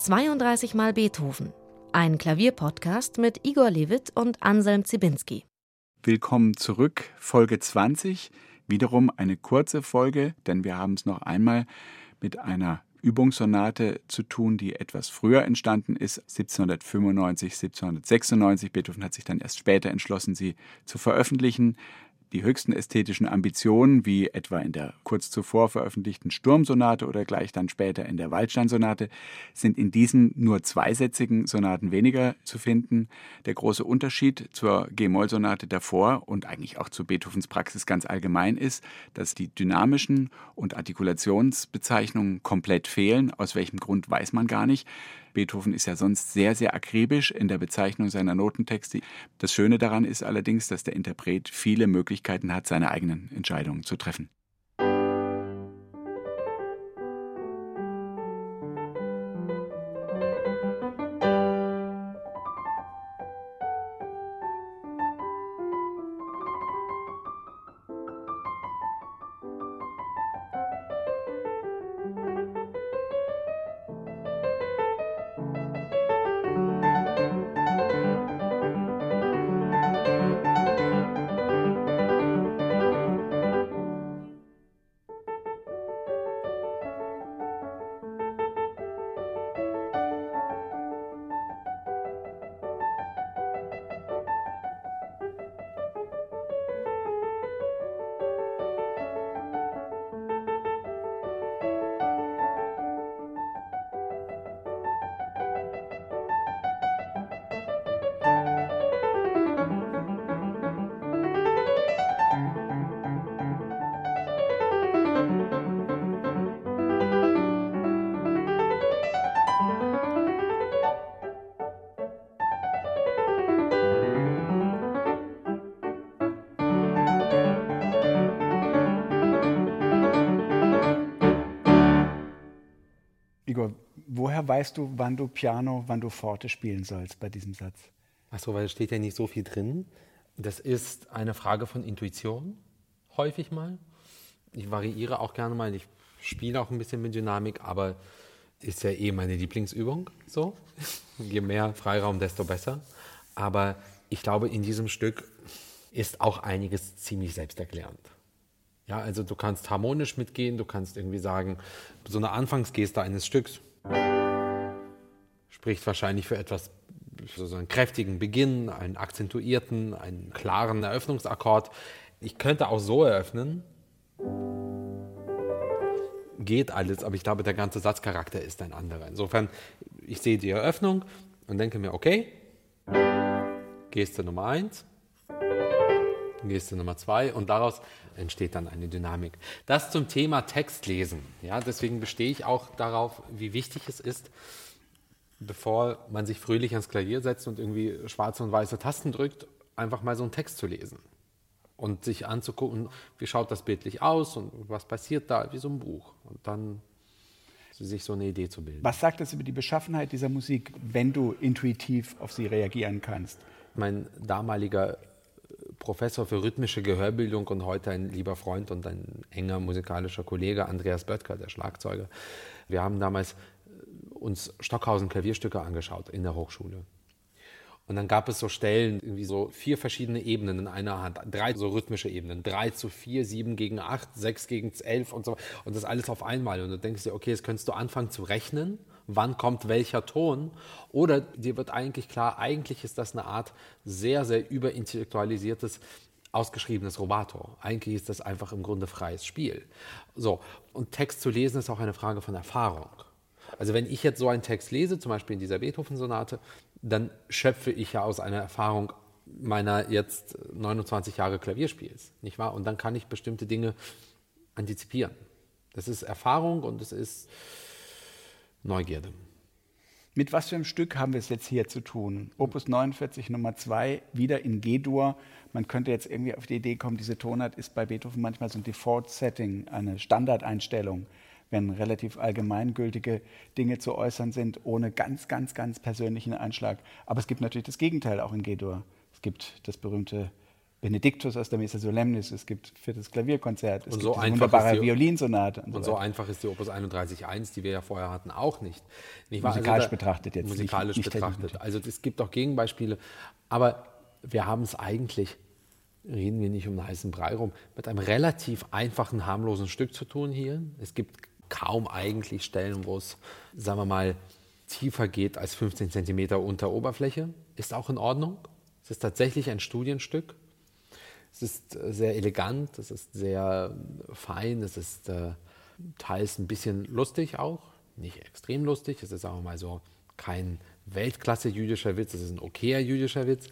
32 Mal Beethoven. Ein Klavierpodcast mit Igor Levit und Anselm Zibinski. Willkommen zurück, Folge 20. Wiederum eine kurze Folge, denn wir haben es noch einmal mit einer Übungssonate zu tun, die etwas früher entstanden ist, 1795, 1796. Beethoven hat sich dann erst später entschlossen, sie zu veröffentlichen. Die höchsten ästhetischen Ambitionen, wie etwa in der kurz zuvor veröffentlichten Sturmsonate oder gleich dann später in der Waldsteinsonate, sind in diesen nur zweisätzigen Sonaten weniger zu finden. Der große Unterschied zur G-Moll-Sonate davor und eigentlich auch zu Beethovens Praxis ganz allgemein ist, dass die dynamischen und Artikulationsbezeichnungen komplett fehlen. Aus welchem Grund weiß man gar nicht. Beethoven ist ja sonst sehr, sehr akribisch in der Bezeichnung seiner Notentexte. Das Schöne daran ist allerdings, dass der Interpret viele Möglichkeiten hat, seine eigenen Entscheidungen zu treffen. Igor, woher weißt du, wann du Piano, wann du Forte spielen sollst bei diesem Satz? Achso, weil es steht ja nicht so viel drin. Das ist eine Frage von Intuition, häufig mal. Ich variiere auch gerne mal. Ich spiele auch ein bisschen mit Dynamik, aber ist ja eh meine Lieblingsübung. So, je mehr Freiraum, desto besser. Aber ich glaube, in diesem Stück ist auch einiges ziemlich selbsterklärend. Ja, also du kannst harmonisch mitgehen, du kannst irgendwie sagen, so eine Anfangsgeste eines Stücks spricht wahrscheinlich für etwas, so einen kräftigen Beginn, einen akzentuierten, einen klaren Eröffnungsakkord. Ich könnte auch so eröffnen. Geht alles, aber ich glaube, der ganze Satzcharakter ist ein anderer. Insofern, ich sehe die Eröffnung und denke mir, okay, Geste Nummer eins, Geste Nummer zwei und daraus entsteht dann eine Dynamik. Das zum Thema Textlesen. Ja, deswegen bestehe ich auch darauf, wie wichtig es ist, bevor man sich fröhlich ans Klavier setzt und irgendwie schwarze und weiße Tasten drückt, einfach mal so einen Text zu lesen und sich anzugucken, wie schaut das bildlich aus und was passiert da, wie so ein Buch. Und dann sich so eine Idee zu bilden. Was sagt das über die Beschaffenheit dieser Musik, wenn du intuitiv auf sie reagieren kannst? Mein damaliger Professor für rhythmische Gehörbildung und heute ein lieber Freund und ein enger musikalischer Kollege, Andreas Böttger, der Schlagzeuger. Wir haben damals uns Stockhausen Klavierstücke angeschaut in der Hochschule. Und dann gab es so Stellen, irgendwie so vier verschiedene Ebenen in einer Hand, drei so rhythmische Ebenen, drei zu vier, sieben gegen acht, sechs gegen elf und so. Und das alles auf einmal. Und du denkst dir, okay, jetzt könntest du anfangen zu rechnen wann kommt welcher Ton. Oder dir wird eigentlich klar, eigentlich ist das eine Art sehr, sehr überintellektualisiertes ausgeschriebenes Robato. Eigentlich ist das einfach im Grunde freies Spiel. So, und Text zu lesen ist auch eine Frage von Erfahrung. Also wenn ich jetzt so einen Text lese, zum Beispiel in dieser Beethoven-Sonate, dann schöpfe ich ja aus einer Erfahrung meiner jetzt 29 Jahre Klavierspiels, nicht wahr? Und dann kann ich bestimmte Dinge antizipieren. Das ist Erfahrung und es ist Neugierde. Mit was für einem Stück haben wir es jetzt hier zu tun? Opus 49 Nummer 2, wieder in G-Dur. Man könnte jetzt irgendwie auf die Idee kommen, diese Tonart ist bei Beethoven manchmal so ein Default-Setting, eine Standardeinstellung, wenn relativ allgemeingültige Dinge zu äußern sind, ohne ganz, ganz, ganz persönlichen Einschlag. Aber es gibt natürlich das Gegenteil auch in G-Dur. Es gibt das berühmte Benediktus aus der Missa Solemnis, es gibt viertes Klavierkonzert, es Und gibt so diese einfach wunderbare die- Violinsonate. Und, Und so so weiter. einfach ist die Opus 31.1, die wir ja vorher hatten, auch nicht. nicht wahr? Musikalisch da- betrachtet jetzt, nicht- Musikalisch nicht technisch. betrachtet. Also es gibt auch Gegenbeispiele. Aber wir haben es eigentlich, reden wir nicht um einen heißen Brei rum, mit einem relativ einfachen, harmlosen Stück zu tun hier. Es gibt kaum eigentlich Stellen, wo es, sagen wir mal, tiefer geht als 15 Zentimeter unter Oberfläche. Ist auch in Ordnung. Es ist tatsächlich ein Studienstück. Es ist äh, sehr elegant, es ist sehr äh, fein, es ist äh, teils ein bisschen lustig auch, nicht extrem lustig. Es ist auch mal so kein Weltklasse-jüdischer Witz, es ist ein okayer jüdischer Witz.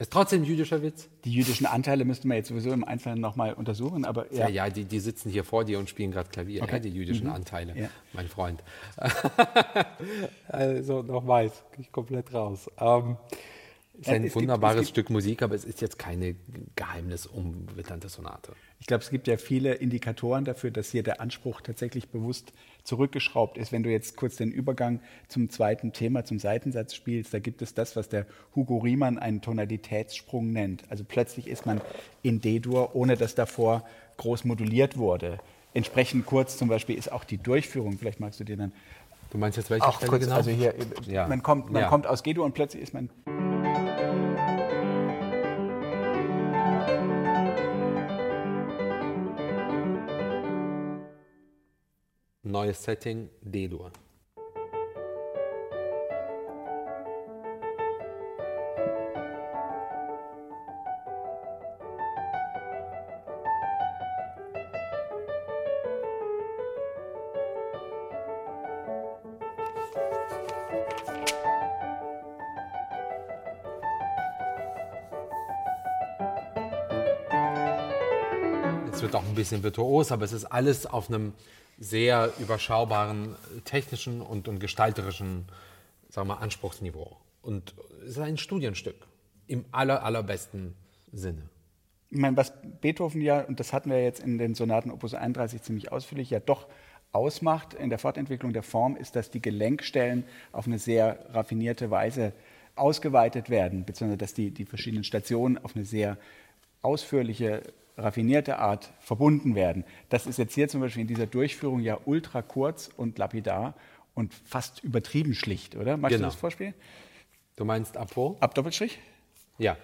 Es ist trotzdem jüdischer Witz. Die jüdischen Anteile müssten wir jetzt sowieso im Einzelnen nochmal untersuchen, aber Ja, ja. ja, die, die sitzen hier vor dir und spielen gerade Klavier, Okay. ja, die jüdischen Anteile, Ja. mein Freund. also nochmal, ich komplett raus. Ähm, ist Ja, ein es gibt- wunderbares es gibt- Stück Musik, aber es ist jetzt keine geheimnisumwitternde Sonate. Ich glaube, es gibt ja viele Indikatoren dafür, dass hier der Anspruch tatsächlich bewusst zurückgeschraubt ist. Wenn du jetzt kurz den Übergang zum zweiten Thema, zum Seitensatz spielst, da gibt es das, was der Hugo Riemann einen Tonalitätssprung nennt. Also plötzlich ist man in D-Dur, ohne dass davor groß moduliert wurde. Entsprechend kurz zum Beispiel ist auch die Durchführung. Vielleicht magst du dir dann Du meinst jetzt welche Stelle kurz, genau? also hier, Ja. man, kommt, man Ja. kommt aus G-Dur und plötzlich ist man Neues Setting, D-Dur. Es wird auch ein bisschen virtuos, aber es ist alles auf einem sehr überschaubaren technischen und, und gestalterischen sagen wir, Anspruchsniveau. Und es ist ein Studienstück im aller, allerbesten Sinne. Ich meine, was Beethoven ja, und das hatten wir jetzt in den Sonaten Opus 31 ziemlich ausführlich, ja doch ausmacht in der Fortentwicklung der Form, ist, dass die Gelenkstellen auf eine sehr raffinierte Weise ausgeweitet werden, beziehungsweise dass die, die verschiedenen Stationen auf eine sehr ausführliche, raffinierte Art verbunden werden. Das ist jetzt hier zum Beispiel in dieser Durchführung ja ultra kurz und lapidar und fast übertrieben schlicht, oder? Magst Genau. du das vorspielen? Du meinst ab wo? Ab Doppelstrich? Ja.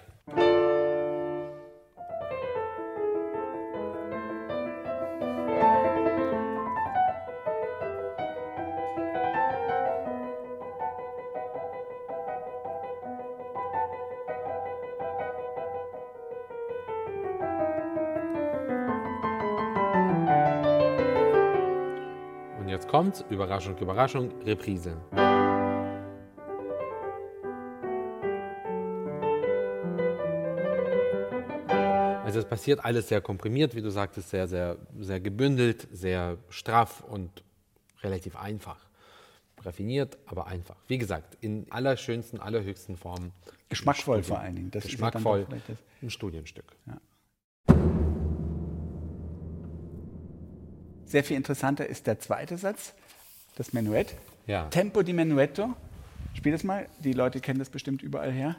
Kommt's, Überraschung, Überraschung, Reprise. Also es passiert alles sehr komprimiert, wie du sagtest, sehr, sehr, sehr gebündelt, sehr straff und relativ einfach. Raffiniert, aber einfach. Wie gesagt, in allerschönsten, allerhöchsten Formen. Geschmackvoll vor allen Dingen. Das ist ja Geschmackvoll, vielleicht das- ein Studienstück. Sehr viel interessanter ist der zweite Satz, das Menuett. Ja. Tempo di Menuetto. Spiel das mal, die Leute kennen das bestimmt überall her.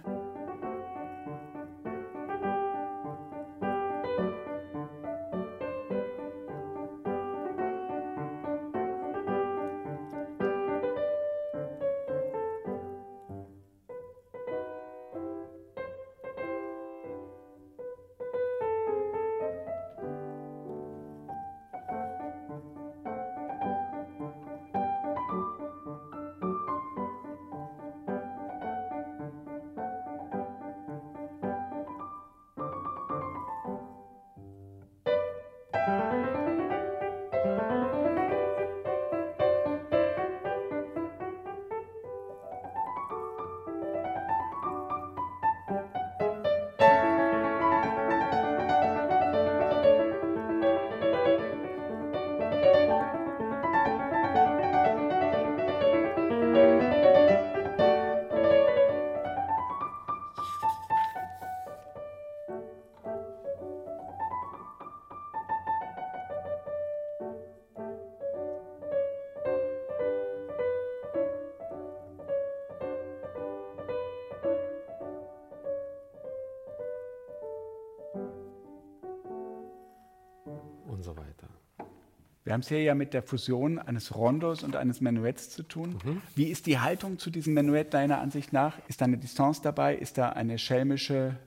Wir haben es hier ja mit der Fusion eines Rondos und eines Menuetts zu tun. Mhm. Wie ist die Haltung zu diesem Menuett deiner Ansicht nach? Ist da eine Distanz dabei? Ist da eine schelmische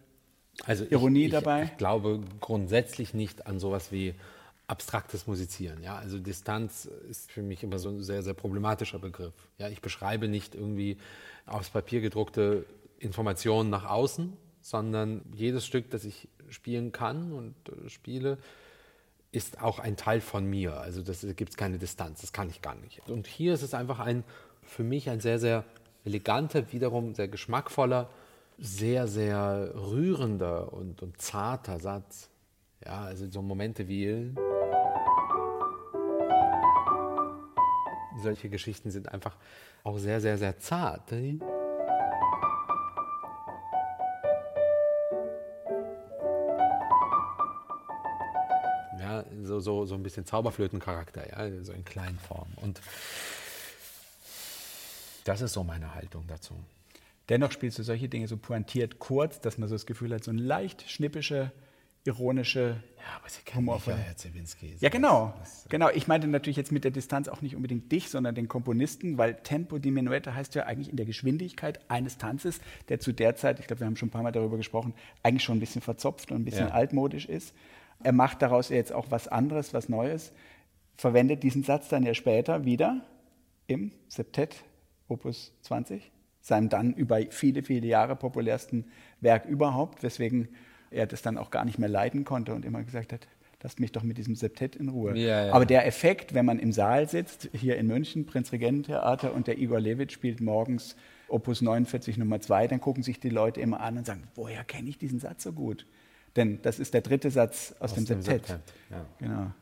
also Ironie ich, dabei? Ich glaube grundsätzlich nicht an sowas wie abstraktes Musizieren. Ja? Also Distanz ist für mich immer so ein sehr, sehr problematischer Begriff. Ja? Ich beschreibe nicht irgendwie aufs Papier gedruckte Informationen nach außen, sondern jedes Stück, das ich spielen kann und äh, spiele, ist auch ein Teil von mir. Also das gibt es keine Distanz, das kann ich gar nicht. Und hier ist es einfach ein, für mich ein sehr, sehr eleganter, wiederum sehr geschmackvoller, sehr, sehr rührender und, und zarter Satz. Ja, also so Momente wie solche Geschichten sind einfach auch sehr, sehr, sehr zart. Ja, so, so, ein bisschen Zauberflötencharakter, ja, so in kleinen Formen. Und das ist so meine Haltung dazu. Dennoch spielst du solche Dinge so pointiert kurz, dass man so das Gefühl hat, so ein leicht schnippische ironische ja, aber Sie kennen Humor von Herr Zewinski. Ja, genau. Das, äh, genau. Ich meinte natürlich jetzt mit der Distanz auch nicht unbedingt dich, sondern den Komponisten, weil Tempo di Menuette heißt ja eigentlich in der Geschwindigkeit eines Tanzes, der zu der Zeit, ich glaube, wir haben schon ein paar Mal darüber gesprochen, eigentlich schon ein bisschen verzopft und ein bisschen ja. altmodisch ist. Er macht daraus jetzt auch was anderes, was Neues, verwendet diesen Satz dann ja später wieder im Septett Opus 20, seinem dann über viele, viele Jahre populärsten Werk überhaupt, weswegen er das dann auch gar nicht mehr leiden konnte und immer gesagt hat, lasst mich doch mit diesem Septett in Ruhe. Ja, ja. Aber der Effekt, wenn man im Saal sitzt, hier in München, Prinzregententheater, und der Igor Levit spielt morgens Opus 49 Nummer 2, dann gucken sich die Leute immer an und sagen, woher kenne ich diesen Satz so gut? Denn das ist der dritte Satz aus, aus dem, dem Septett. Septett ja. Genau.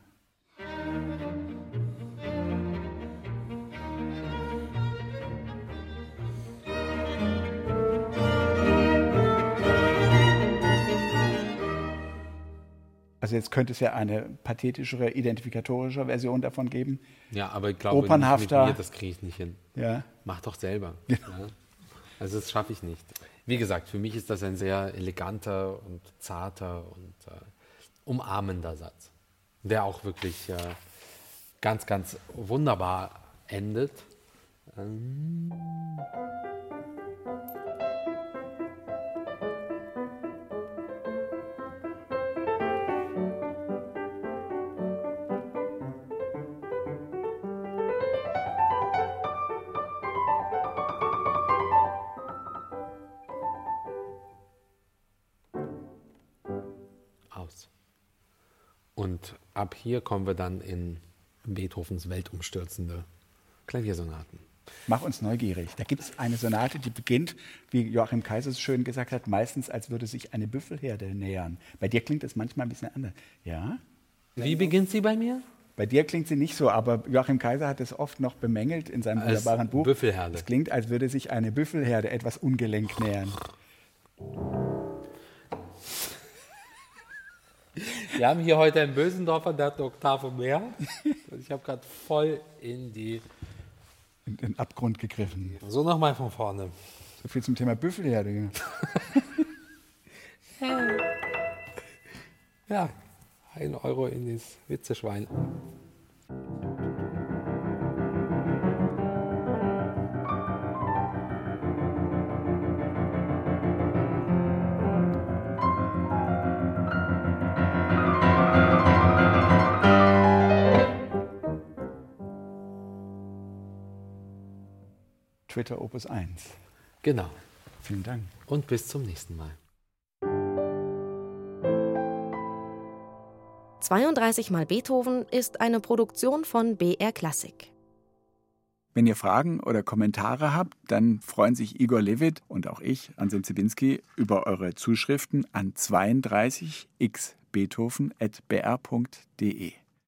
Also jetzt könnte es ja eine pathetischere, identifikatorische Version davon geben. Ja, aber ich glaube, Opernhafter. Mir, das kriege ich nicht hin. Ja. Mach doch selber. Genau. Ja. Also das schaffe ich nicht. Wie gesagt, für mich ist das ein sehr eleganter und zarter und äh, umarmender Satz, der auch wirklich äh, ganz, ganz wunderbar endet. Ähm Und ab hier kommen wir dann in Beethovens weltumstürzende Klaviersonaten. Mach uns neugierig. Da gibt es eine Sonate, die beginnt, wie Joachim Kaiser so schön gesagt hat, meistens als würde sich eine Büffelherde nähern. Bei dir klingt es manchmal ein bisschen anders. Ja? Wie beginnt sie bei mir? Bei dir klingt sie nicht so, aber Joachim Kaiser hat es oft noch bemängelt in seinem als wunderbaren Buch. Büffelherde. Es klingt, als würde sich eine Büffelherde etwas ungelenk nähern. Wir haben hier heute einen Bösendorfer, der hat eine Oktave mehr. Ich habe gerade voll in die in den Abgrund gegriffen. So nochmal von vorne. So viel zum Thema Büffelherde. ja, ein Euro in das Witzeschwein. 2. Opus 1. Genau. Vielen Dank. Und bis zum nächsten Mal. 32 mal Beethoven ist eine Produktion von BR Klassik. Wenn ihr Fragen oder Kommentare habt, dann freuen sich Igor Levit und auch ich, Anselm Zibinski, über eure Zuschriften an 32xbeethoven.br.de.